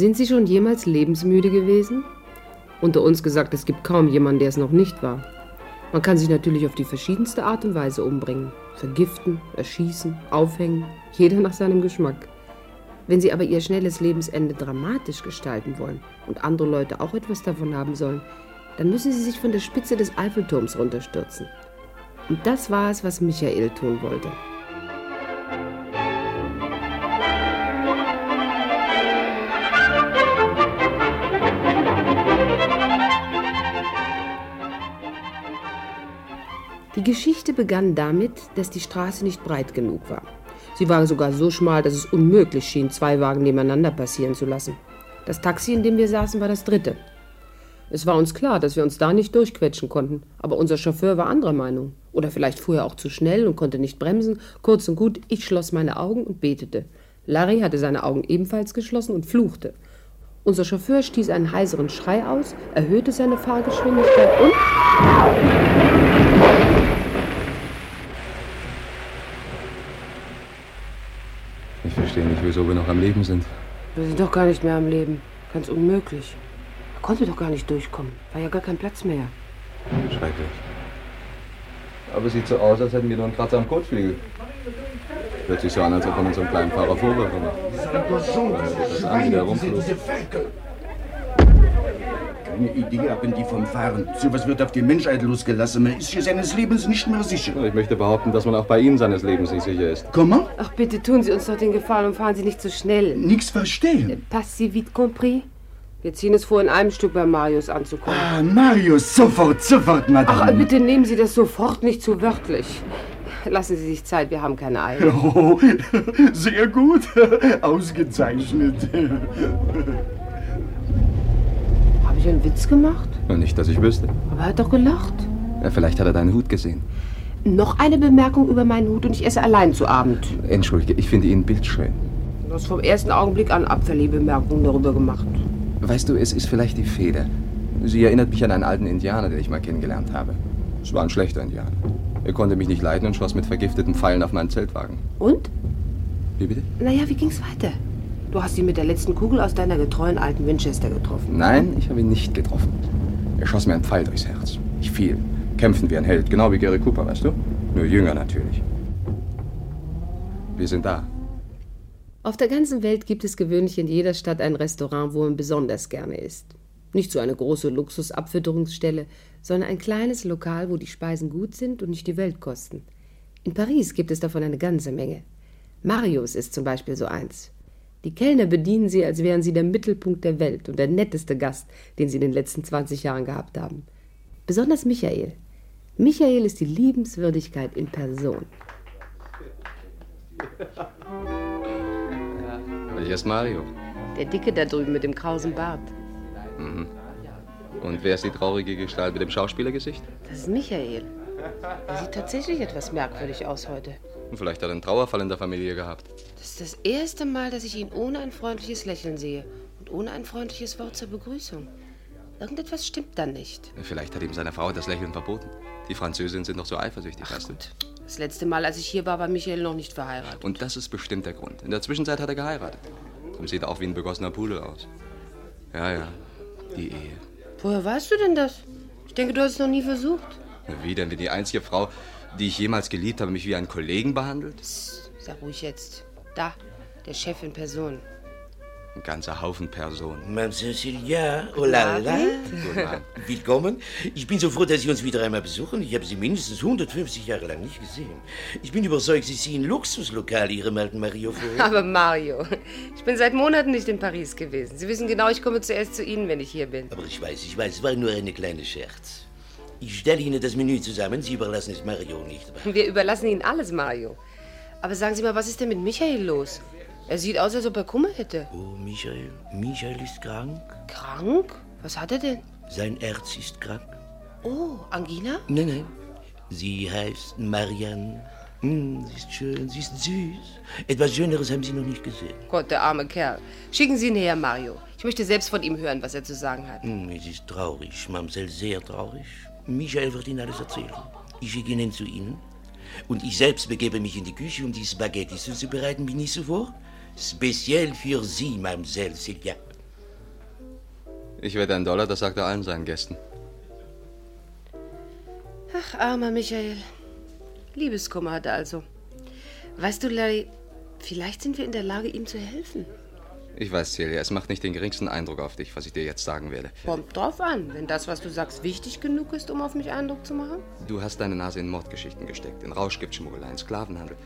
Sind Sie schon jemals lebensmüde gewesen? Unter uns gesagt, es gibt kaum jemanden, der es noch nicht war. Man kann sich natürlich auf die verschiedenste Art und Weise umbringen. Vergiften, erschießen, aufhängen, jeder nach seinem Geschmack. Wenn Sie aber Ihr schnelles Lebensende dramatisch gestalten wollen und andere Leute auch etwas davon haben sollen, dann müssen Sie sich von der Spitze des Eiffelturms runterstürzen. Und das war es, was Michael tun wollte. Die Geschichte begann damit, dass die Straße nicht breit genug war. Sie war sogar so schmal, dass es unmöglich schien, zwei Wagen nebeneinander passieren zu lassen. Das Taxi, in dem wir saßen, war das dritte. Es war uns klar, dass wir uns da nicht durchquetschen konnten, aber unser Chauffeur war anderer Meinung. Oder vielleicht fuhr er auch zu schnell und konnte nicht bremsen. Kurz und gut, ich schloss meine Augen und betete. Larry hatte seine Augen ebenfalls geschlossen und fluchte. Unser Chauffeur stieß einen heiseren Schrei aus, erhöhte seine Fahrgeschwindigkeit und Ich verstehe nicht, wieso wir noch am Leben sind. Wir sind doch gar nicht mehr am Leben. Ganz unmöglich. Er konnte doch gar nicht durchkommen. War ja gar kein Platz mehr. Schrecklich. Aber es sieht so aus, als hätten wir nur einen Kratzer am Kotflügel. Hört sich so an, als ob man uns einen kleinen Fahrer Vorwürfe macht. Das an, wie der rumflog. Keine Idee haben die vom Fahren. Sowas wird auf die Menschheit losgelassen. Man ist hier seines Lebens nicht mehr sicher. Ich möchte behaupten, dass man auch bei Ihnen seines Lebens nicht sicher ist. Comment? Ach, bitte tun Sie uns doch den Gefallen und fahren Sie nicht so schnell. Nix verstehen. Pas si vite compris. Wir ziehen es vor, in einem Stück bei Marius anzukommen. Ah, Marius, sofort, sofort, Madame. Ach, bitte nehmen Sie das sofort nicht zu wörtlich. Lassen Sie sich Zeit, wir haben keine Eile. Oh, sehr gut. Ausgezeichnet. Habe ich einen Witz gemacht? Na, Nicht, dass ich wüsste. Aber er hat doch gelacht. Ja, vielleicht hat er deinen Hut gesehen. Noch eine Bemerkung über meinen Hut und ich esse allein zu Abend. Entschuldige, ich finde ihn bildschön. Du hast vom ersten Augenblick an abfällige Bemerkungen darüber gemacht. Weißt du, es ist vielleicht die Feder. Sie erinnert mich an einen alten Indianer, den ich mal kennengelernt habe. Es war ein schlechter Indianer. Er konnte mich nicht leiden und schoss mit vergifteten Pfeilen auf meinen Zeltwagen. Und? Wie bitte? Naja, wie ging's weiter? Du hast ihn mit der letzten Kugel aus deiner getreuen alten Winchester getroffen. Nein, ich habe ihn nicht getroffen. Er schoss mir einen Pfeil durchs Herz. Ich fiel. Kämpfen wie ein Held, genau wie Gary Cooper, weißt du? Nur jünger natürlich. Wir sind da. Auf der ganzen Welt gibt es gewöhnlich in jeder Stadt ein Restaurant, wo man besonders gerne isst. Nicht so eine große Luxusabfütterungsstelle, sondern ein kleines Lokal, wo die Speisen gut sind und nicht die Welt kosten. In Paris gibt es davon eine ganze Menge. Marius ist zum Beispiel so eins. Die Kellner bedienen sie, als wären sie der Mittelpunkt der Welt und der netteste Gast, den sie in den letzten 20 Jahren gehabt haben. Besonders Michael. Michael ist die Liebenswürdigkeit in Person. Welcher ist Mario? Der Dicke da drüben mit dem krausen Bart. Mhm. Und wer ist die traurige Gestalt mit dem Schauspielergesicht? Das ist Michael. Er sieht tatsächlich etwas merkwürdig aus heute. Und Vielleicht hat er einen Trauerfall in der Familie gehabt. Das ist das erste Mal, dass ich ihn ohne ein freundliches Lächeln sehe und ohne ein freundliches Wort zur Begrüßung. Irgendetwas stimmt da nicht. Vielleicht hat ihm seine Frau das Lächeln verboten. Die Französinnen sind noch so eifersüchtig, weißt du? Das letzte Mal, als ich hier war, war Michael noch nicht verheiratet. Und das ist bestimmt der Grund. In der Zwischenzeit hat er geheiratet. Und sieht auch wie ein begossener Pudel aus. Ja, ja. Die Ehe. Woher weißt du denn das? Ich denke, du hast es noch nie versucht. Wie denn, wenn die einzige Frau, die ich jemals geliebt habe, mich wie einen Kollegen behandelt? Sei ruhig jetzt. Da, der Chef in Person. Ein ganzer Haufen Personen. Madame Cecilia, oh la la. Willkommen. Ich bin so froh, dass Sie uns wieder einmal besuchen. Ich habe Sie mindestens 150 Jahre lang nicht gesehen. Ich bin überzeugt, Sie ziehen Luxuslokal Ihrem alten Mario vor. Aber Mario, ich bin seit Monaten nicht in Paris gewesen. Sie wissen genau, ich komme zuerst zu Ihnen, wenn ich hier bin. Aber ich weiß, ich weiß, es war nur eine kleine Scherz. Ich stelle Ihnen das Menü zusammen, Sie überlassen es Mario nicht. Wir überlassen Ihnen alles, Mario. Aber sagen Sie mal, was ist denn mit Michael los? Er sieht aus, als ob er Kummer hätte. Oh, Michael, Michael ist krank. Krank? Was hat er denn? Sein Herz ist krank. Oh, Angina? Nein, nein. Sie heißt Marianne. Hm, sie ist schön, sie ist süß. Etwas Schöneres haben Sie noch nicht gesehen. Gott, der arme Kerl. Schicken Sie ihn her, Mario. Ich möchte selbst von ihm hören, was er zu sagen hat. Hm, es ist traurig, Mamsell, sehr traurig. Michael wird Ihnen alles erzählen. Ich schicke ihn zu Ihnen. Und ich selbst begebe mich in die Küche, um die Spaghetti zuzubereiten, wie nie zuvor. Speziell für Sie, Mamsell Silvia. Ich werde einen Dollar, das sagt er allen seinen Gästen. Ach, armer Michael. Liebeskummer hat er also. Weißt du, Larry, vielleicht sind wir in der Lage, ihm zu helfen. Ich weiß, Celia, es macht nicht den geringsten Eindruck auf dich, was ich dir jetzt sagen werde. Kommt drauf an, wenn das, was du sagst, wichtig genug ist, um auf mich Eindruck zu machen. Du hast deine Nase in Mordgeschichten gesteckt, in Rauschgiftschmuggeleien, Sklavenhandel.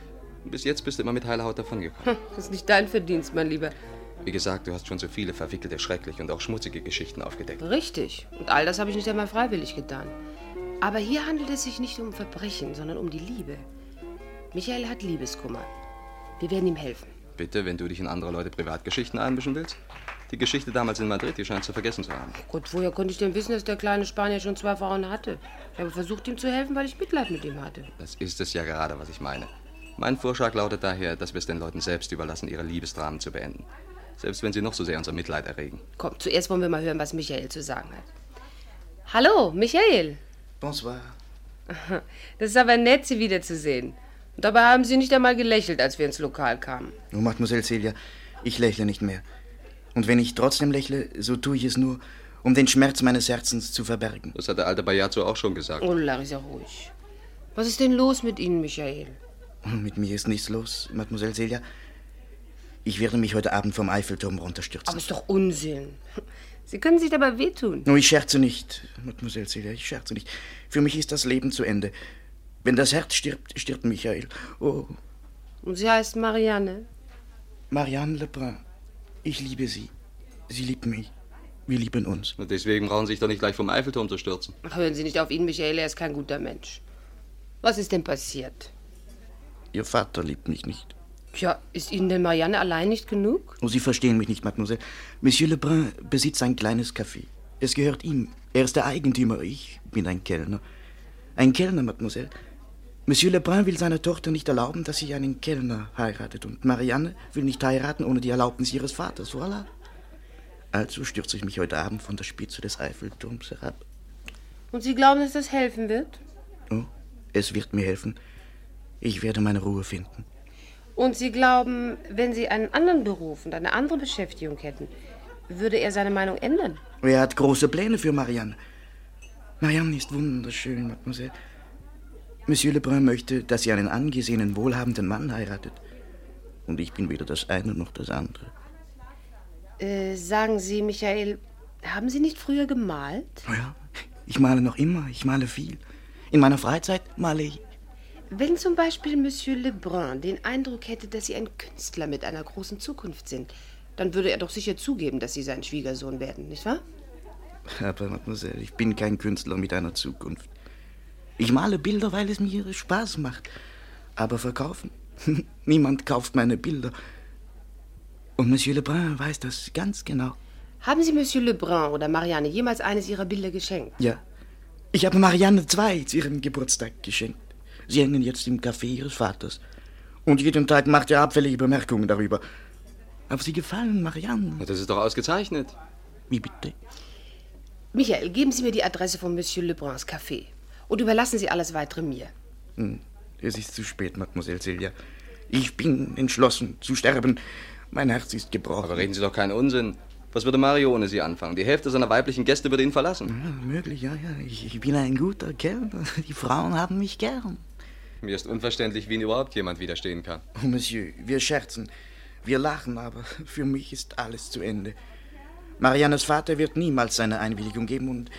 Bis jetzt bist du immer mit heiler Haut davongekommen. Das ist nicht dein Verdienst, mein Lieber. Wie gesagt, du hast schon so viele verwickelte, schreckliche und auch schmutzige Geschichten aufgedeckt. Richtig. Und all das habe ich nicht einmal freiwillig getan. Aber hier handelt es sich nicht um Verbrechen, sondern um die Liebe. Michael hat Liebeskummer. Wir werden ihm helfen. Bitte, wenn du dich in andere Leute Privatgeschichten einmischen willst? Die Geschichte damals in Madrid, die scheint zu vergessen zu haben. Gott, woher konnte ich denn wissen, dass der kleine Spanier schon zwei Frauen hatte? Ich habe versucht, ihm zu helfen, weil ich Mitleid mit ihm hatte. Das ist es ja gerade, was ich meine. Mein Vorschlag lautet daher, dass wir es den Leuten selbst überlassen, ihre Liebesdramen zu beenden. Selbst wenn sie noch so sehr unser Mitleid erregen. Komm, zuerst wollen wir mal hören, was Michael zu sagen hat. Hallo, Michael. Bonsoir. Das ist aber nett, Sie wiederzusehen. Dabei haben Sie nicht einmal gelächelt, als wir ins Lokal kamen. Oh, Mademoiselle Celia, ich lächle nicht mehr. Und wenn ich trotzdem lächle, so tue ich es nur, um den Schmerz meines Herzens zu verbergen. Das hat der alte Bayazzo auch schon gesagt. Oh, Larry, sei ruhig. Was ist denn los mit Ihnen, Michael? Mit mir ist nichts los, Mademoiselle Celia. Ich werde mich heute Abend vom Eiffelturm runterstürzen. Aber ist doch Unsinn. Sie können sich dabei wehtun. Oh, ich scherze nicht, Mademoiselle Celia, ich scherze nicht. Für mich ist das Leben zu Ende. Wenn das Herz stirbt, stirbt Michael. Oh, Und sie heißt Marianne. Marianne Lebrun, ich liebe Sie. Sie liebt mich. Wir lieben uns. Und deswegen brauchen Sie sich doch nicht gleich vom Eiffelturm zu stürzen. Ach, hören Sie nicht auf ihn, Michael, er ist kein guter Mensch. Was ist denn passiert? Ihr Vater liebt mich nicht. Tja, ist Ihnen denn Marianne allein nicht genug? Oh, Sie verstehen mich nicht, Mademoiselle. Monsieur Lebrun besitzt ein kleines Café. Es gehört ihm. Er ist der Eigentümer. Ich bin ein Kellner. Ein Kellner, Mademoiselle. Monsieur Lebrun will seiner Tochter nicht erlauben, dass sie einen Kellner heiratet. Und Marianne will nicht heiraten ohne die Erlaubnis ihres Vaters. Voilà. Also stürze ich mich heute Abend von der Spitze des Eiffelturms herab. Und Sie glauben, dass das helfen wird? Oh, es wird mir helfen. Ich werde meine Ruhe finden. Und Sie glauben, wenn Sie einen anderen Beruf und eine andere Beschäftigung hätten, würde er seine Meinung ändern? Er hat große Pläne für Marianne. Marianne ist wunderschön, Mademoiselle. Monsieur Lebrun möchte, dass sie einen angesehenen, wohlhabenden Mann heiratet. Und ich bin weder das eine noch das andere. Äh, sagen Sie, Michael, haben Sie nicht früher gemalt? Ja, ich male noch immer, ich male viel. In meiner Freizeit male ich. Wenn zum Beispiel Monsieur Lebrun den Eindruck hätte, dass Sie ein Künstler mit einer großen Zukunft sind, dann würde er doch sicher zugeben, dass Sie sein Schwiegersohn werden, nicht wahr? Aber, Mademoiselle, ich bin kein Künstler mit einer Zukunft. Ich male Bilder, weil es mir Spaß macht. Aber verkaufen? Niemand kauft meine Bilder. Und Monsieur Lebrun weiß das ganz genau. Haben Sie Monsieur Lebrun oder Marianne jemals eines Ihrer Bilder geschenkt? Ja. Ich habe Marianne zwei zu ihrem Geburtstag geschenkt. Sie hängen jetzt im Café ihres Vaters. Und jeden Tag macht er abfällige Bemerkungen darüber. Aber sie gefallen Marianne. Das ist doch ausgezeichnet. Wie bitte? Michael, geben Sie mir die Adresse von Monsieur Lebruns Café und überlassen Sie alles weitere mir. Hm, Es ist zu spät, Mademoiselle Celia. Ich bin entschlossen zu sterben. Mein Herz ist gebrochen. Aber reden Sie doch keinen Unsinn. Was würde Mario ohne Sie anfangen? Die Hälfte seiner weiblichen Gäste würde ihn verlassen. Ja, möglich, ja, ja. Ich, ich bin ein guter Kellner. Die Frauen haben mich gern. Mir ist unverständlich, wie Ihnen überhaupt jemand widerstehen kann. Oh, Monsieur, wir scherzen. Wir lachen, aber für mich ist alles zu Ende. Mariannes Vater wird niemals seine Einwilligung geben und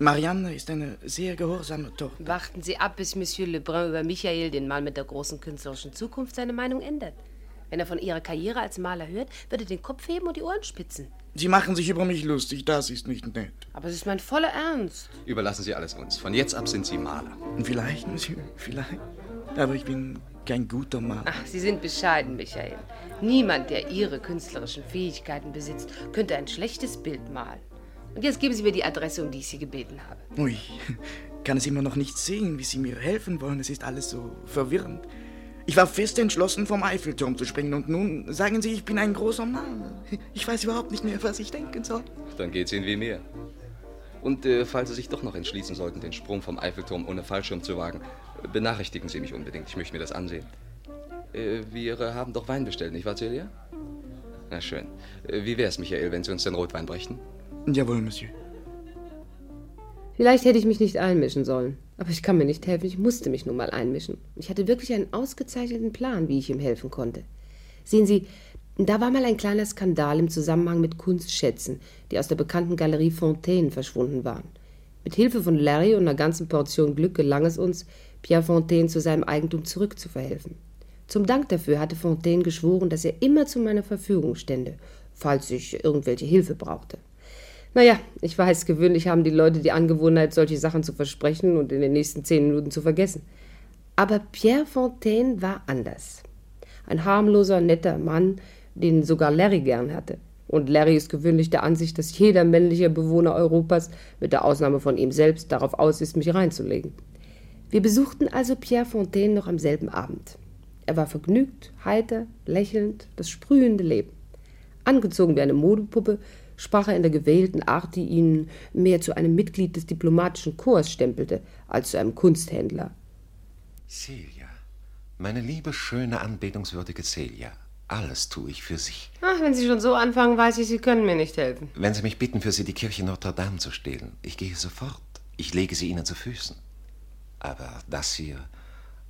Marianne ist eine sehr gehorsame Tochter. Warten Sie ab, bis Monsieur Lebrun über Michael, den Mann mit der großen künstlerischen Zukunft, seine Meinung ändert. Wenn er von Ihrer Karriere als Maler hört, wird er den Kopf heben und die Ohren spitzen. Sie machen sich über mich lustig, das ist nicht nett. Aber es ist mein voller Ernst. Überlassen Sie alles uns. Von jetzt ab sind Sie Maler. Und vielleicht, Monsieur, vielleicht. Aber ich bin kein guter Mann. Ach, Sie sind bescheiden, Michael. Niemand, der Ihre künstlerischen Fähigkeiten besitzt, könnte ein schlechtes Bild malen. Und jetzt geben Sie mir die Adresse, um die ich Sie gebeten habe. Ui, kann es immer noch nicht sehen, wie Sie mir helfen wollen. Es ist alles so verwirrend. Ich war fest entschlossen, vom Eiffelturm zu springen und nun sagen Sie, ich bin ein großer Mann. Ich weiß überhaupt nicht mehr, was ich denken soll. Dann geht's Ihnen wie mir. Und äh, falls Sie sich doch noch entschließen sollten, den Sprung vom Eiffelturm ohne Fallschirm zu wagen, benachrichtigen Sie mich unbedingt. Ich möchte mir das ansehen. Äh, wir äh, haben doch Wein bestellt, nicht wahr, Celia? Na schön. Äh, wie wär's, Michael, wenn Sie uns den Rotwein brächten? Jawohl, Monsieur. Vielleicht hätte ich mich nicht einmischen sollen. Aber ich kann mir nicht helfen, ich musste mich nun mal einmischen. Ich hatte wirklich einen ausgezeichneten Plan, wie ich ihm helfen konnte. Sehen Sie, da war mal ein kleiner Skandal im Zusammenhang mit Kunstschätzen, die aus der bekannten Galerie Fontaine verschwunden waren. Mit Hilfe von Larry und einer ganzen Portion Glück gelang es uns, Pierre Fontaine zu seinem Eigentum zurückzuverhelfen. Zum Dank dafür hatte Fontaine geschworen, dass er immer zu meiner Verfügung stände, falls ich irgendwelche Hilfe brauchte. Naja, ich weiß, gewöhnlich haben die Leute die Angewohnheit, solche Sachen zu versprechen und in den nächsten zehn Minuten zu vergessen. Aber Pierre Fontaine war anders. Ein harmloser, netter Mann, den sogar Larry gern hatte. Und Larry ist gewöhnlich der Ansicht, dass jeder männliche Bewohner Europas, mit der Ausnahme von ihm selbst, darauf aus ist, mich reinzulegen. Wir besuchten also Pierre Fontaine noch am selben Abend. Er war vergnügt, heiter, lächelnd, das sprühende Leben. Angezogen wie eine Modepuppe, sprach er in der gewählten Art, die ihn mehr zu einem Mitglied des diplomatischen Korps stempelte, als zu einem Kunsthändler. Celia, meine liebe, schöne, anbetungswürdige Celia, alles tue ich für Sie. Ach, wenn Sie schon so anfangen, weiß ich, Sie können mir nicht helfen. Wenn Sie mich bitten, für Sie die Kirche Notre Dame zu stehlen, ich gehe sofort. Ich lege sie Ihnen zu Füßen. Aber das hier,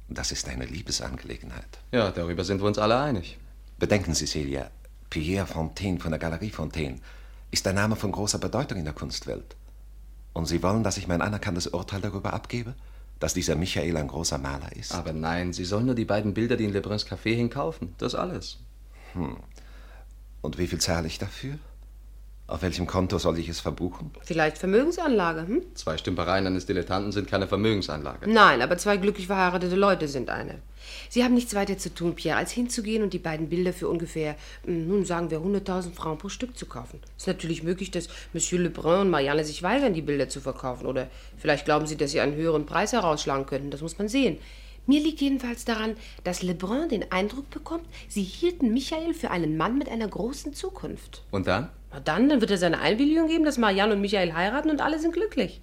das ist eine Liebesangelegenheit. Ja, darüber sind wir uns alle einig. Bedenken Sie, Celia, Pierre Fontaine von der Galerie Fontaine ist ein Name von großer Bedeutung in der Kunstwelt. Und Sie wollen, dass ich mein anerkanntes Urteil darüber abgebe? Dass dieser Michael ein großer Maler ist? Aber nein, Sie sollen nur die beiden Bilder, die in Lebruns Café hingen, kaufen. Das alles. Hm. Und wie viel zahle ich dafür? Auf welchem Konto soll ich es verbuchen? Vielleicht Vermögensanlage, hm? Zwei Stümpereien eines Dilettanten sind keine Vermögensanlage. Nein, aber zwei glücklich verheiratete Leute sind eine. Sie haben nichts weiter zu tun, Pierre, als hinzugehen und die beiden Bilder für ungefähr, hm, nun sagen wir, 100.000 Francs pro Stück zu kaufen. Es ist natürlich möglich, dass Monsieur Lebrun und Marianne sich weigern, die Bilder zu verkaufen. Oder vielleicht glauben sie, dass sie einen höheren Preis herausschlagen könnten. Das muss man sehen. Mir liegt jedenfalls daran, dass Lebrun den Eindruck bekommt, sie hielten Michael für einen Mann mit einer großen Zukunft. Und dann? Na dann, dann wird er seine Einwilligung geben, dass Marianne und Michael heiraten und alle sind glücklich.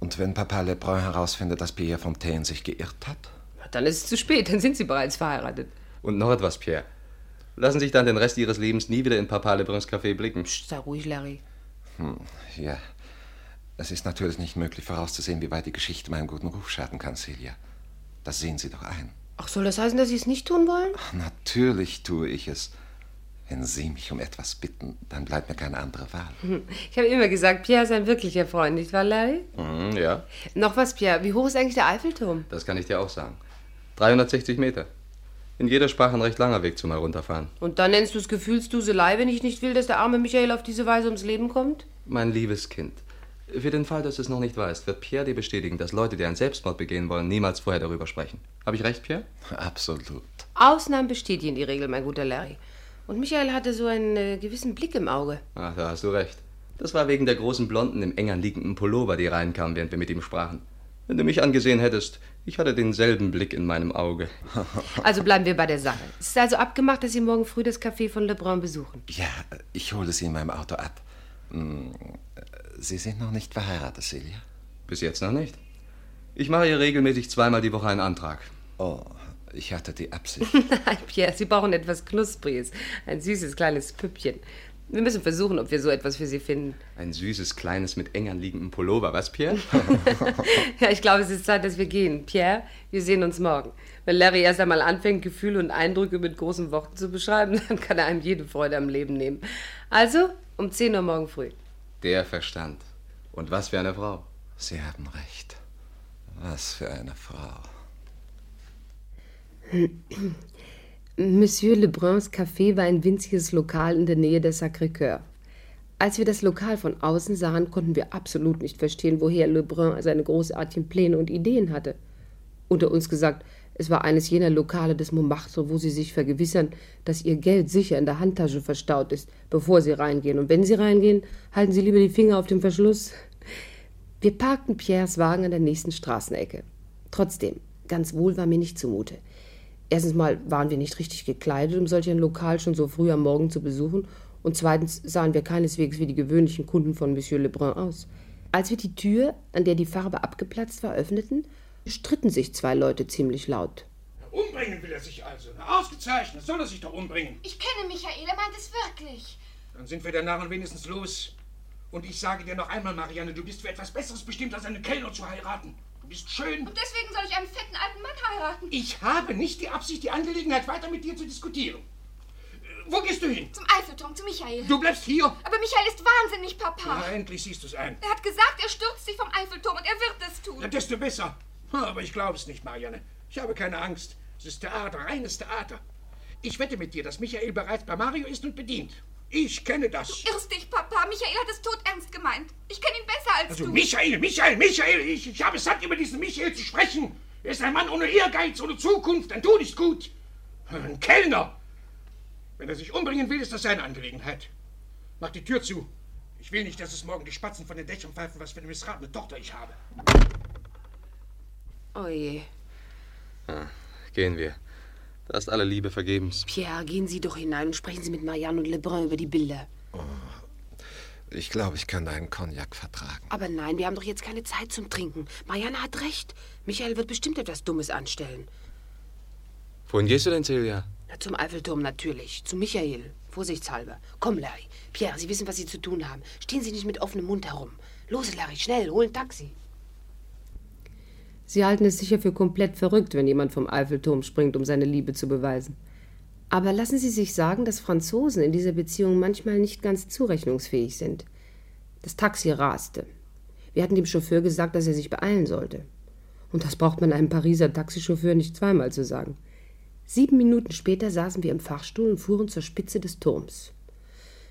Und wenn Papa Lebrun herausfindet, dass Pierre Fontaine sich geirrt hat? Na, dann ist es zu spät, dann sind sie bereits verheiratet. Und noch etwas, Pierre. Lassen sich dann den Rest ihres Lebens nie wieder in Papa Lebruns Café blicken. Psst, sei ruhig, Larry. Hm, ja. Es ist natürlich nicht möglich vorauszusehen, wie weit die Geschichte meinen guten Ruf schaden kann, Celia. Das sehen Sie doch ein. Ach, soll das heißen, dass Sie es nicht tun wollen? Ach, natürlich tue ich es. Wenn Sie mich um etwas bitten, dann bleibt mir keine andere Wahl. Ich habe immer gesagt, Pierre ist ein wirklicher Freund, nicht wahr, Larry? Mhm, ja, Noch was, Pierre, wie hoch ist eigentlich der Eiffelturm? das kann ich dir auch sagen. 360 Meter. In jeder Sprache ein recht langer Weg zum Herunterfahren. Und dann nennst du es Gefühlsduselei, wenn ich nicht will, dass der arme Michael auf diese Weise ums Leben kommt? Mein liebes Kind, für den Fall, dass du es noch nicht weißt, wird Pierre dir bestätigen, dass Leute, die einen Selbstmord begehen wollen, niemals vorher darüber sprechen. Habe ich recht, Pierre? Absolut. Ausnahmen bestätigen die Regel, mein guter Larry. Und Michael hatte so einen äh, gewissen Blick im Auge. Ach, da hast du recht. Das war wegen der großen Blonden im eng anliegenden Pullover, die reinkam, während wir mit ihm sprachen. Wenn du mich angesehen hättest, ich hatte denselben Blick in meinem Auge. Also bleiben wir bei der Sache. Es ist also abgemacht, dass Sie morgen früh das Café von Lebrun besuchen. Ja, ich hole Sie in meinem Auto ab. Hm, Sie sind noch nicht verheiratet, Celia? Bis jetzt noch nicht. Ich mache ihr regelmäßig zweimal die Woche einen Antrag. Oh, ich hatte die Absicht. Nein, Pierre, Sie brauchen etwas Knuspriges. Ein süßes kleines Püppchen. Wir müssen versuchen, ob wir so etwas für Sie finden. Ein süßes, kleines, mit eng anliegendem Pullover, was, Pierre? Ja, ich glaube, es ist Zeit, dass wir gehen. Pierre, wir sehen uns morgen. Wenn Larry erst einmal anfängt, Gefühle und Eindrücke mit großen Worten zu beschreiben, dann kann er einem jede Freude am Leben nehmen. Also, um 10 Uhr morgen früh. Der Verstand. Und was für eine Frau. Sie haben recht. Was für eine Frau. Monsieur Lebruns Café war ein winziges Lokal in der Nähe der Sacré-Cœur. Als wir das Lokal von außen sahen, konnten wir absolut nicht verstehen, woher Lebrun seine großartigen Pläne und Ideen hatte. Unter uns gesagt, es war eines jener Lokale des Montmartre, wo sie sich vergewissern, dass ihr Geld sicher in der Handtasche verstaut ist, bevor sie reingehen. Und wenn sie reingehen, halten sie lieber die Finger auf dem Verschluss. Wir parkten Pierres Wagen an der nächsten Straßenecke. Trotzdem, ganz wohl war mir nicht zumute. Erstens mal waren wir nicht richtig gekleidet, um solch ein Lokal schon so früh am Morgen zu besuchen, und zweitens sahen wir keineswegs wie die gewöhnlichen Kunden von Monsieur Lebrun aus. Als wir die Tür, an der die Farbe abgeplatzt war, öffneten, stritten sich zwei Leute ziemlich laut. Umbringen will er sich also. Na, ausgezeichnet, soll er sich doch umbringen. Ich kenne Michael, er meint es wirklich. Dann sind wir der Narren wenigstens los. Und ich sage dir noch einmal, Marianne, du bist für etwas Besseres bestimmt, als einen Kellner zu heiraten. Du bist schön. Und deswegen soll ich einen fetten alten Mann heiraten. Ich habe nicht die Absicht, die Angelegenheit weiter mit dir zu diskutieren. Äh, Wo gehst du hin? Zum Eiffelturm, zu Michael. Du bleibst hier. Aber Michael ist wahnsinnig, Papa. Na, endlich siehst du es ein. Er hat gesagt, er stürzt sich vom Eiffelturm und er wird es tun. Ja, desto besser. Aber ich glaube es nicht, Marianne. Ich habe keine Angst. Es ist Theater, reines Theater. Ich wette mit dir, dass Michael bereits bei Mario ist und bedient. Ich kenne das. Du irrst dich, Papa. Michael hat es tot ernst gemeint. Ich kenne ihn besser als Also du. Michael, Michael, Michael, ich, ich habe es satt, über diesen Michael zu sprechen. Er ist ein Mann ohne Ehrgeiz, ohne Zukunft, ein Tod ist gut. Ein Kellner. Wenn er sich umbringen will, ist das seine Angelegenheit. Mach die Tür zu. Ich will nicht, dass es morgen die Spatzen von den Dächern pfeifen, was für eine missratene Tochter ich habe. Oh je. Gehen wir. Da ist alle Liebe vergebens. Pierre, gehen Sie doch hinein und sprechen Sie mit Marianne und Lebrun über die Bilder. Ich glaube, ich kann deinen Cognac vertragen. Aber nein, wir haben doch jetzt keine Zeit zum Trinken. Marianne hat recht. Michael wird bestimmt etwas Dummes anstellen. Wohin gehst du denn, Celia? Na, zum Eiffelturm natürlich. Zu Michael. Vorsichtshalber. Komm, Larry. Pierre, Sie wissen, was Sie zu tun haben. Stehen Sie nicht mit offenem Mund herum. Los, Larry, schnell, hol ein Taxi. Sie halten es sicher für komplett verrückt, wenn jemand vom Eiffelturm springt, um seine Liebe zu beweisen. Aber lassen Sie sich sagen, dass Franzosen in dieser Beziehung manchmal nicht ganz zurechnungsfähig sind. Das Taxi raste. Wir hatten dem Chauffeur gesagt, dass er sich beeilen sollte. Und das braucht man einem Pariser Taxichauffeur nicht zweimal zu sagen. Sieben Minuten später saßen wir im Fahrstuhl und fuhren zur Spitze des Turms.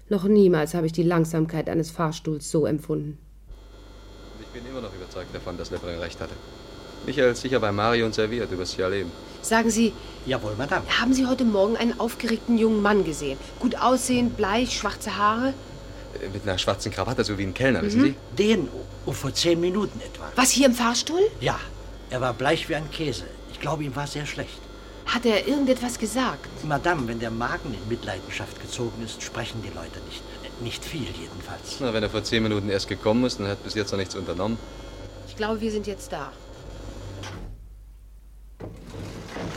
Noch niemals habe ich die Langsamkeit eines Fahrstuhls so empfunden. Ich bin immer noch überzeugt davon, dass Lebrun recht hatte. Michael ist sicher bei Mario und serviert, du wirst ja erleben. Sagen Sie, Jawohl, Madame. haben Sie heute Morgen einen aufgeregten jungen Mann gesehen? Gut aussehend, bleich, schwarze Haare? Äh, Mit einer schwarzen Krawatte, so wie ein Kellner, wissen Sie? Den oh, vor zehn Minuten etwa. Was hier im Fahrstuhl? Ja, er war bleich wie ein Käse. Ich glaube, ihm war sehr schlecht. Hat er irgendetwas gesagt? Madame, wenn der Magen in Mitleidenschaft gezogen ist, sprechen die Leute nicht. Nicht viel jedenfalls. Na, wenn er vor zehn Minuten erst gekommen ist und hat bis jetzt noch nichts unternommen. Ich glaube, wir sind jetzt da.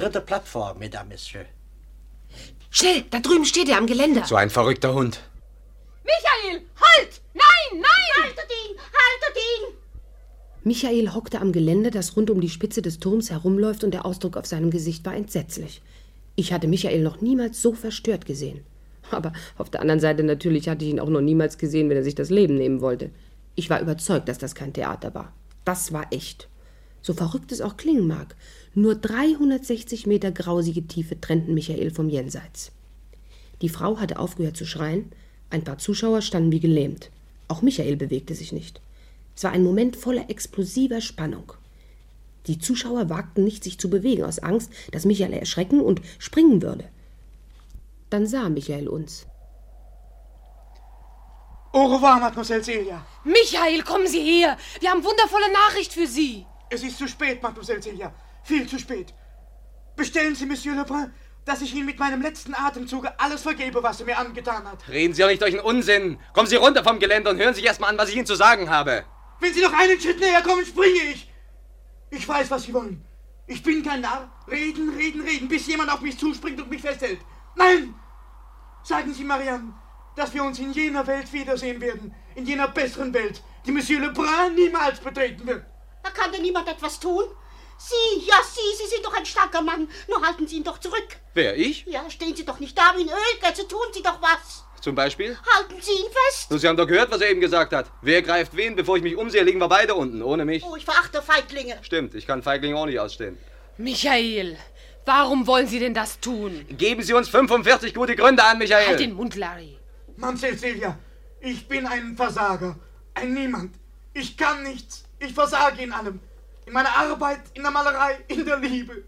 Dritte Plattform, Mesdames, Messieurs. Schnell, da drüben steht er am Geländer. So ein verrückter Hund. Michael, halt! Nein, nein! Haltet ihn! Haltet ihn! Michael hockte am Geländer, das rund um die Spitze des Turms herumläuft, und der Ausdruck auf seinem Gesicht war entsetzlich. Ich hatte Michael noch niemals so verstört gesehen. Aber auf der anderen Seite natürlich hatte ich ihn auch noch niemals gesehen, wenn er sich das Leben nehmen wollte. Ich war überzeugt, dass das kein Theater war. Das war echt. So verrückt es auch klingen mag. Nur 360 Meter grausige Tiefe trennten Michael vom Jenseits. Die Frau hatte aufgehört zu schreien, ein paar Zuschauer standen wie gelähmt. Auch Michael bewegte sich nicht. Es war ein Moment voller explosiver Spannung. Die Zuschauer wagten nicht, sich zu bewegen, aus Angst, dass Michael erschrecken und springen würde. Dann sah Michael uns. Au revoir, Mademoiselle Celia. Michael, kommen Sie her! Wir haben wundervolle Nachricht für Sie! Es ist zu spät, Mademoiselle Celia. Viel zu spät. Bestellen Sie, Monsieur Lebrun, dass ich Ihnen mit meinem letzten Atemzuge alles vergebe, was er mir angetan hat. Reden Sie doch nicht durch den Unsinn. Kommen Sie runter vom Geländer und hören sich erst mal an, was ich Ihnen zu sagen habe. Wenn Sie noch einen Schritt näher kommen, springe ich. Ich weiß, was Sie wollen. Ich bin kein Narr. Reden, reden, reden, bis jemand auf mich zuspringt und mich festhält. Nein! Sagen Sie, Marianne, dass wir uns in jener Welt wiedersehen werden. In jener besseren Welt, die Monsieur Lebrun niemals betreten wird. Da kann denn niemand etwas tun? Sie, ja Sie, Sie sind doch ein starker Mann. Nur halten Sie ihn doch zurück. Wer, ich? Ja, stehen Sie doch nicht da wie ein Ölgötze. Tun Sie doch was. Zum Beispiel? Halten Sie ihn fest. Nun, Sie haben doch gehört, was er eben gesagt hat. Wer greift wen? Bevor ich mich umsehe, liegen wir beide unten, ohne mich. Oh, ich verachte Feiglinge. Stimmt, ich kann Feigling auch nicht ausstehen. Michael, warum wollen Sie denn das tun? Geben Sie uns 45 gute Gründe an, Michael. Halt den Mund, Larry. Mamsell Silvia, ich bin ein Versager. Ein Niemand. Ich kann nichts. Ich versage in allem. In meiner Arbeit, in der Malerei, in der Liebe.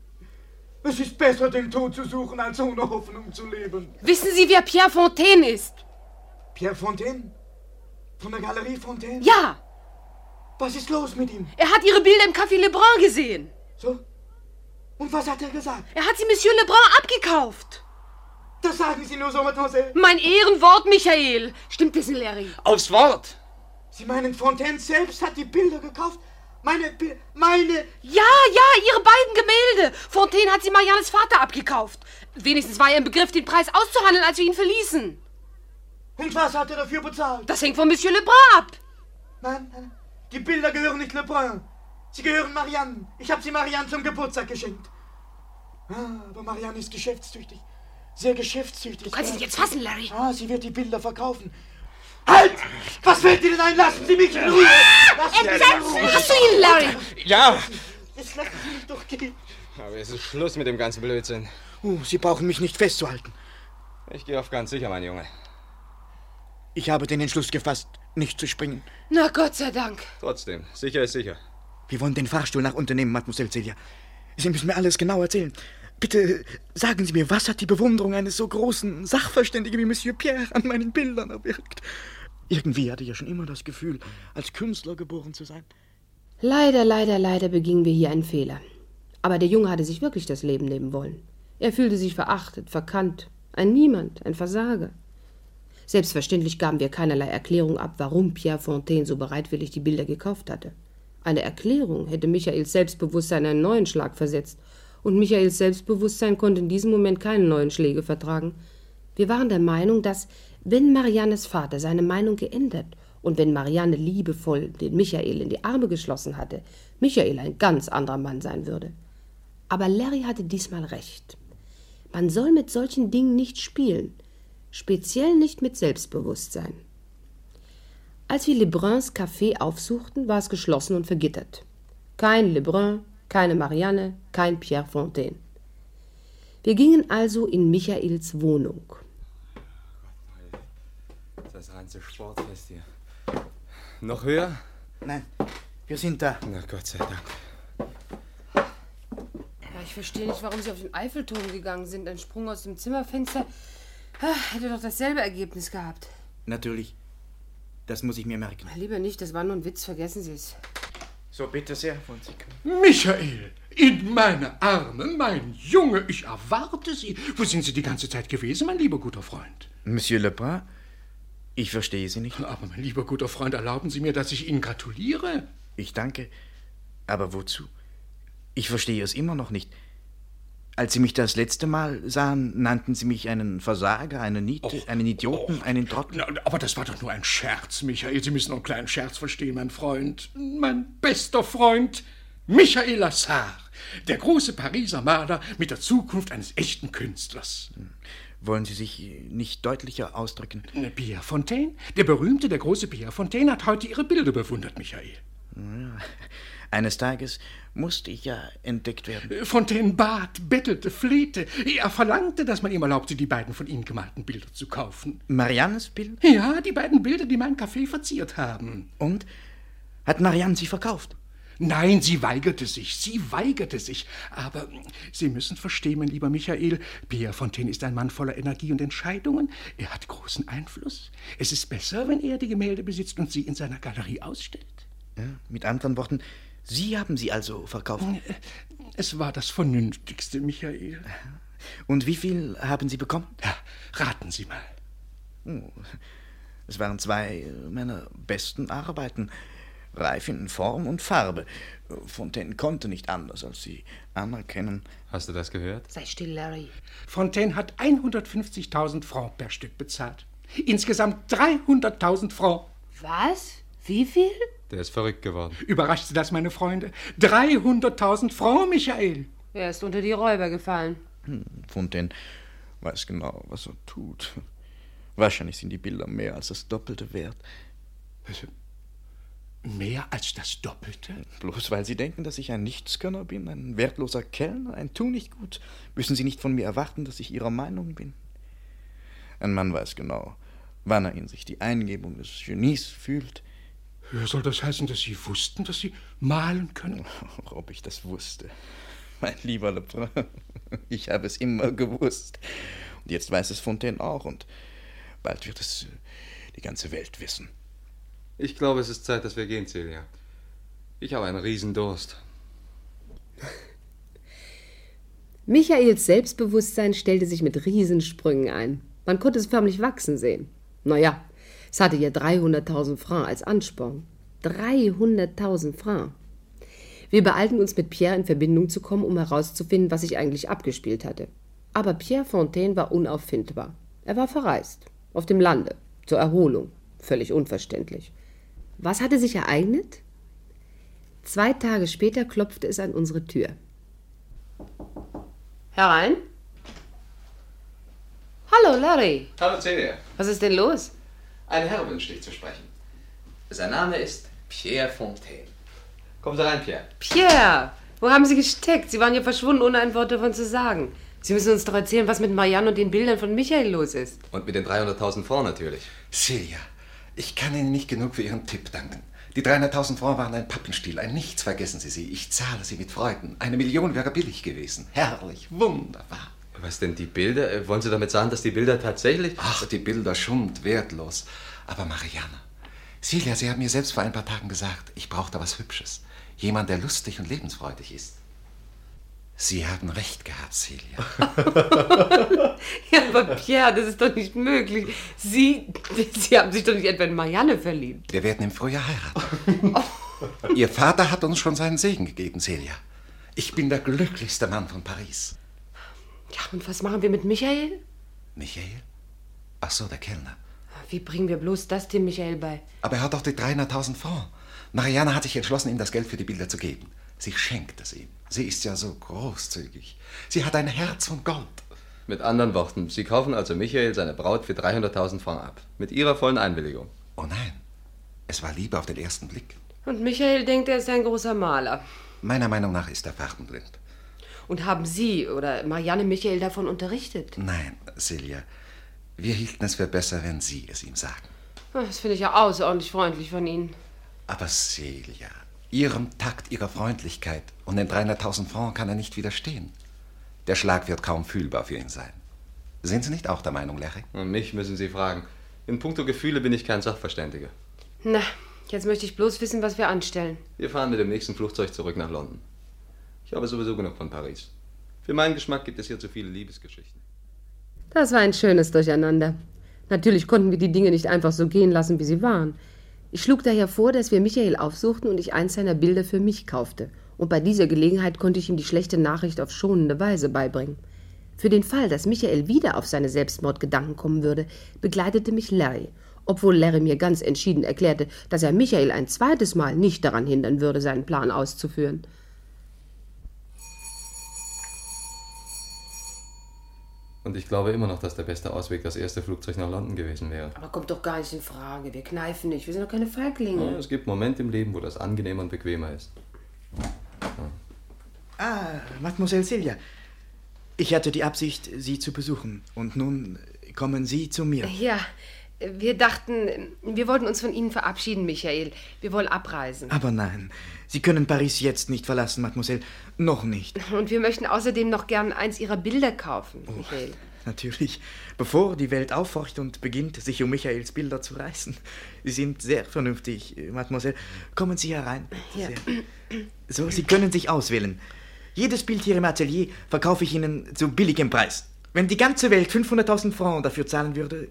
Es ist besser, den Tod zu suchen, als ohne Hoffnung zu leben. Wissen Sie, wer Pierre Fontaine ist? Pierre Fontaine? Von der Galerie Fontaine? Ja, Was ist los mit ihm? er hat Ihre Bilder im Café Lebrun gesehen. So? Und was hat er gesagt? Er hat sie Monsieur Lebrun abgekauft. Das sagen Sie nur so, Mademoiselle. Mein Ehrenwort, Michael. Stimmt das, Larry? Aufs Wort! Sie meinen, Fontaine selbst hat die Bilder gekauft? Meine, meine... Ja, ja, Ihre beiden Gemälde. Fontaine hat sie Mariannes Vater abgekauft. Wenigstens war er im Begriff, den Preis auszuhandeln, als wir ihn verließen. Und was hat er dafür bezahlt? Das hängt von Monsieur Lebrun ab. Nein, nein, die Bilder gehören nicht Lebrun. Sie gehören Marianne. Ich habe sie Marianne zum Geburtstag geschenkt. Ah, aber Marianne ist geschäftstüchtig. Sehr geschäftstüchtig. Du kannst dich jetzt fassen, Larry. Ah, sie wird die Bilder verkaufen. Halt! Was fällt Ihnen ein? Lassen Sie mich in Ruhe! Lassen Entsetzt! Hast du ihn, Larry? Ja! Jetzt lassen Sie mich doch gehen. Aber es ist Schluss mit dem ganzen Blödsinn. Oh, Sie brauchen mich nicht festzuhalten. Ich gehe auf ganz sicher, mein Junge. Ich habe den Entschluss gefasst, nicht zu springen. Na Gott sei Dank. Trotzdem, sicher ist sicher. Wir wollen den Fahrstuhl nach unten nehmen, Mademoiselle Celia. Sie müssen mir alles genau erzählen. Bitte sagen Sie mir, was hat die Bewunderung eines so großen Sachverständigen wie Monsieur Pierre an meinen Bildern erwirkt? Irgendwie hatte ich ja schon immer das Gefühl, als Künstler geboren zu sein. Leider, leider, leider begingen wir hier einen Fehler. Aber der Junge hatte sich wirklich das Leben nehmen wollen. Er fühlte sich verachtet, verkannt, ein Niemand, ein Versager. Selbstverständlich gaben wir keinerlei Erklärung ab, warum Pierre Fontaine so bereitwillig die Bilder gekauft hatte. Eine Erklärung hätte Michaels Selbstbewusstsein einen neuen Schlag versetzt, und Michaels Selbstbewusstsein konnte in diesem Moment keine neuen Schläge vertragen. Wir waren der Meinung, dass, wenn Mariannes Vater seine Meinung geändert und wenn Marianne liebevoll den Michael in die Arme geschlossen hatte, Michael ein ganz anderer Mann sein würde. Aber Larry hatte diesmal recht. Man soll mit solchen Dingen nicht spielen, speziell nicht mit Selbstbewusstsein. Als wir Lebruns Café aufsuchten, war es geschlossen und vergittert. Kein Lebrun, keine Marianne, kein Pierre Fontaine. Wir gingen also in Michaels Wohnung. Das ganze Sportfest hier. Noch höher? Nein, wir sind da. Na Gott sei Dank. Ja, ich verstehe nicht, warum Sie auf den Eiffelturm gegangen sind. Ein Sprung aus dem Zimmerfenster ah, hätte doch dasselbe Ergebnis gehabt. Natürlich. Das muss ich mir merken. Lieber nicht, das war nur ein Witz, vergessen Sie es. So, bitte sehr, von Sie Michael, in meine Arme, mein Junge, ich erwarte Sie. Wo sind Sie die ganze Zeit gewesen, mein lieber guter Freund? Monsieur Lebrun, ich verstehe Sie nicht. Aber mein lieber guter Freund, erlauben Sie mir, dass ich Ihnen gratuliere. Ich danke. Aber wozu? Ich verstehe es immer noch nicht. Als Sie mich das letzte Mal sahen, nannten Sie mich einen Versager, einen Niete, Och, einen Idioten, einen Trottel. Na, aber das war doch nur ein Scherz, Michael. Sie müssen noch einen kleinen Scherz verstehen, mein Freund. Mein bester Freund, Michael Lassar. Der große Pariser Maler mit der Zukunft eines echten Künstlers. Wollen Sie sich nicht deutlicher ausdrücken? Pierre Fontaine? Der berühmte, der große Pierre Fontaine hat heute Ihre Bilder bewundert, Michael. Ja. Eines Tages musste ich ja entdeckt werden. Fontaine bat, bettelte, flehte. Er verlangte, dass man ihm erlaubte, die beiden von Ihnen gemalten Bilder zu kaufen. Mariannes Bild? Ja, die beiden Bilder, die mein Café verziert haben. Und? Hat Marianne sie verkauft? Nein, sie weigerte sich, sie weigerte sich. Aber Sie müssen verstehen, mein lieber Michael, Pierre Fontaine ist ein Mann voller Energie und Entscheidungen. Er hat großen Einfluss. Es ist besser, wenn er die Gemälde besitzt und sie in seiner Galerie ausstellt. Ja, mit anderen Worten, Sie haben sie also verkauft? Es war das Vernünftigste, Michael. Und wie viel haben Sie bekommen? Ja, raten Sie mal. Oh, es waren zwei meiner besten Arbeiten, reif in Form und Farbe. Fontaine konnte nicht anders, als sie anerkennen. Hast du das gehört? Sei still, Larry. Fontaine hat 150.000 Francs per Stück bezahlt. Insgesamt 300.000 Francs. Was? Wie viel? Der ist verrückt geworden. Überrascht Sie das, meine Freunde? 300.000 Francs, Michael. Er ist unter die Räuber gefallen. Hm, Fontaine weiß genau, was er tut. Wahrscheinlich sind die Bilder mehr als das Doppelte wert. Mehr als das Doppelte? Bloß weil Sie denken, dass ich ein Nichtskönner bin, ein wertloser Kellner, ein Tu-nicht-gut, müssen Sie nicht von mir erwarten, dass ich Ihrer Meinung bin. Ein Mann weiß genau, wann er in sich die Eingebung des Genies fühlt. Soll das heißen, dass Sie wussten, dass Sie malen können? Ob ich das wusste. Mein lieber Lebrun, ich habe es immer gewusst. Und jetzt weiß es Fontaine auch und bald wird es die ganze Welt wissen. Ich glaube, es ist Zeit, dass wir gehen, Celia. Ich habe einen Riesendurst. Michaels Selbstbewusstsein stellte sich mit Riesensprüngen ein. Man konnte es förmlich wachsen sehen. Naja, es hatte ja 300.000 Francs als Ansporn. 300.000 Francs. Wir beeilten uns, mit Pierre in Verbindung zu kommen, um herauszufinden, was sich eigentlich abgespielt hatte. Aber Pierre Fontaine war unauffindbar. Er war verreist, auf dem Lande, Zur Erholung. Völlig unverständlich. Was hatte sich ereignet? Zwei Tage später klopfte es an unsere Tür. Herein? Hallo, Larry. Hallo, Celia. Was ist denn los? Ein Herr wünscht dich zu sprechen. Sein Name ist Pierre Fontaine. Kommen Sie rein, Pierre. Pierre, wo haben Sie gesteckt? Sie waren ja verschwunden, ohne ein Wort davon zu sagen. Sie müssen uns doch erzählen, was mit Marianne und den Bildern von Michael los ist. Und mit den 300.000 Francs natürlich. Celia, ich kann Ihnen nicht genug für Ihren Tipp danken. Die 300.000 Francs waren ein Pappenstiel, ein Nichts, vergessen Sie sie. Ich zahle sie mit Freuden. Eine Million wäre billig gewesen. Herrlich, wunderbar. Was denn die Bilder? Äh, Wollen Sie damit sagen, dass die Bilder tatsächlich... Ach, die Bilder schund wertlos. Aber Marianne, Celia, Sie haben mir selbst vor ein paar Tagen gesagt, ich brauchte was Hübsches. Jemand, der lustig und lebensfreudig ist. Sie haben recht gehabt, Celia. Ja, aber Pierre, das ist doch nicht möglich. Sie, Sie haben sich doch nicht etwa in Marianne verliebt. Wir werden im Frühjahr heiraten. Ihr Vater hat uns schon seinen Segen gegeben, Celia. Ich bin der glücklichste Mann von Paris. Ja, und was machen wir mit Michael? Michael? Ach so, der Kellner. Wie bringen wir bloß das dem Michael bei? Aber er hat doch die 300.000 Francs. Marianne hat sich entschlossen, ihm das Geld für die Bilder zu geben. Sie schenkt es ihm. Sie ist ja so großzügig. Sie hat ein Herz von Gold. Mit anderen Worten, Sie kaufen also Michael seine Braut für 300.000 Francs ab. Mit Ihrer vollen Einwilligung. Oh nein, es war Liebe auf den ersten Blick. Und Michael denkt, er ist ein großer Maler. Meiner Meinung nach ist er farbenblind. Und haben Sie oder Marianne Michael davon unterrichtet? Nein, Celia, wir hielten es für besser, wenn Sie es ihm sagen. Ah, Das finde ich ja außerordentlich freundlich von Ihnen. Aber Celia, Ihrem Takt, Ihrer Freundlichkeit und den 300.000 Francs kann er nicht widerstehen. Der Schlag wird kaum fühlbar für ihn sein. Sind Sie nicht auch der Meinung, Larry? Und mich müssen Sie fragen. In puncto Gefühle bin ich kein Sachverständiger. Na, jetzt möchte ich bloß wissen, was wir anstellen. Wir fahren mit dem nächsten Flugzeug zurück nach London. Ich habe sowieso genug von Paris. Für meinen Geschmack gibt es hier zu viele Liebesgeschichten. Das war ein schönes Durcheinander. Natürlich konnten wir die Dinge nicht einfach so gehen lassen, wie sie waren. Ich schlug daher vor, dass wir Michael aufsuchten und ich eins seiner Bilder für mich kaufte. Und bei dieser Gelegenheit konnte ich ihm die schlechte Nachricht auf schonende Weise beibringen. Für den Fall, dass Michael wieder auf seine Selbstmordgedanken kommen würde, begleitete mich Larry, obwohl Larry mir ganz entschieden erklärte, dass er Michael ein zweites Mal nicht daran hindern würde, seinen Plan auszuführen. Und ich glaube immer noch, dass der beste Ausweg das erste Flugzeug nach London gewesen wäre. Aber kommt doch gar nicht in Frage. Wir kneifen nicht. Wir sind doch keine Feiglinge. Ja, es gibt Momente im Leben, wo das angenehmer und bequemer ist. Ah, Mademoiselle Celia. Ich hatte die Absicht, Sie zu besuchen. Und nun kommen Sie zu mir. Ja, wir dachten, wir wollten uns von Ihnen verabschieden, Michael. Wir wollen abreisen. Aber nein, Sie können Paris jetzt nicht verlassen, Mademoiselle. Noch nicht. Und wir möchten außerdem noch gern eins Ihrer Bilder kaufen, Michael. Natürlich. Bevor die Welt aufhorcht und beginnt, sich um Michaels Bilder zu reißen. Sie sind sehr vernünftig, Mademoiselle. Kommen Sie herein. Ja. So, Sie können sich auswählen. Jedes Bild hier im Atelier verkaufe ich Ihnen zu billigem Preis. Wenn die ganze Welt 500.000 Francs dafür zahlen würde,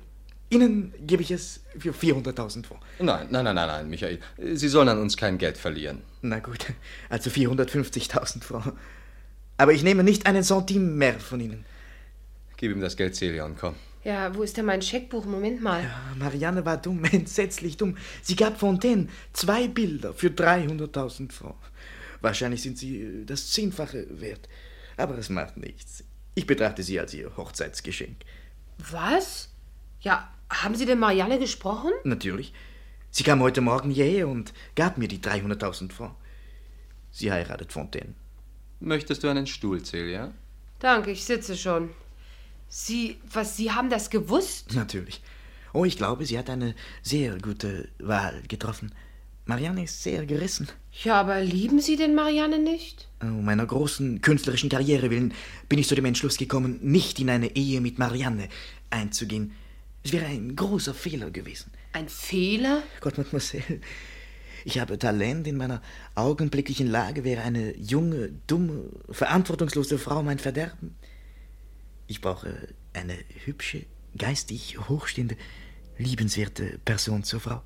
Ihnen gebe ich es für 400.000 Francs. Nein, nein, nein, nein, nein, Michael. Sie sollen an uns kein Geld verlieren. Na gut, also 450.000 Francs. Aber ich nehme nicht einen Centime mehr von Ihnen. Gib ihm das Geld, Celia, und komm. Ja, wo ist denn mein Scheckbuch? Moment mal. Marianne war dumm, entsetzlich dumm. Sie gab Fontaine zwei Bilder für 300.000 Francs. Wahrscheinlich sind sie äh, das Zehnfache wert. Aber es macht nichts. Ich betrachte sie als ihr Hochzeitsgeschenk. Was? Ja, haben Sie denn Marianne gesprochen? Natürlich. Sie kam heute Morgen hierher und gab mir die 300.000 Francs. Sie heiratet Fontaine. Möchtest du einen Stuhl, Celia? Danke, ich sitze schon. Sie, was, Sie haben das gewusst? Natürlich. Oh, ich glaube, sie hat eine sehr gute Wahl getroffen. Marianne ist sehr gerissen. Ja, aber lieben Sie denn Marianne nicht? Um meiner großen künstlerischen Karriere willen bin ich zu dem Entschluss gekommen, nicht in eine Ehe mit Marianne einzugehen. Es wäre ein großer Fehler gewesen. Ein Fehler? Gott, Mademoiselle, ich habe Talent. In meiner augenblicklichen Lage wäre eine junge, dumme, verantwortungslose Frau mein Verderben. Ich brauche eine hübsche, geistig hochstehende, liebenswerte Person zur Frau.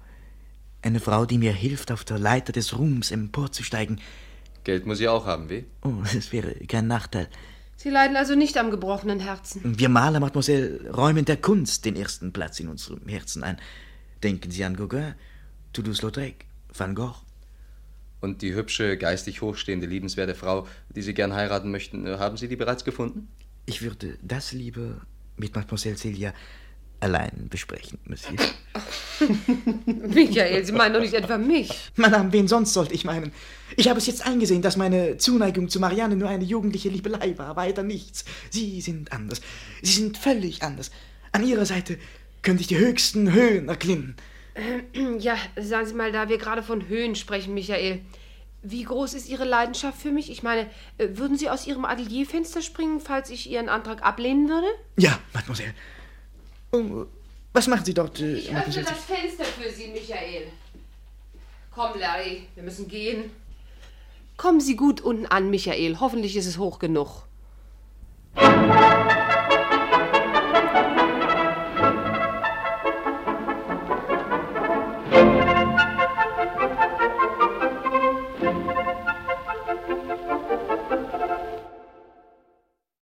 Eine Frau, die mir hilft, auf der Leiter des Ruhms emporzusteigen. Geld muss ich auch haben, wie? Oh, das wäre kein Nachteil. Sie leiden also nicht am gebrochenen Herzen. Wir Maler, Mademoiselle, räumen der Kunst den ersten Platz in unserem Herzen ein. Denken Sie an Gauguin, Toulouse-Lautrec, Van Gogh. Und die hübsche, geistig hochstehende, liebenswerte Frau, die Sie gern heiraten möchten, haben Sie die bereits gefunden? Ich würde das lieber mit Mademoiselle Celia allein besprechen, Monsieur. Michael, Sie meinen doch nicht etwa mich. Madame, wen sonst sollte ich meinen? Ich habe es jetzt eingesehen, dass meine Zuneigung zu Marianne nur eine jugendliche Liebelei war, weiter nichts. Sie sind anders. Sie sind völlig anders. An Ihrer Seite könnte ich die höchsten Höhen erklimmen. Ja, sagen Sie mal, da wir gerade von Höhen sprechen, Michael. Wie groß ist Ihre Leidenschaft für mich? Ich meine, äh, würden Sie aus Ihrem Atelierfenster springen, falls ich Ihren Antrag ablehnen würde? Ja, Mademoiselle. Oh, was machen Sie dort, äh, Ich öffne das Fenster für Sie, Michael. Komm, Larry, wir müssen gehen. Kommen Sie gut unten an, Michael. Hoffentlich ist es hoch genug.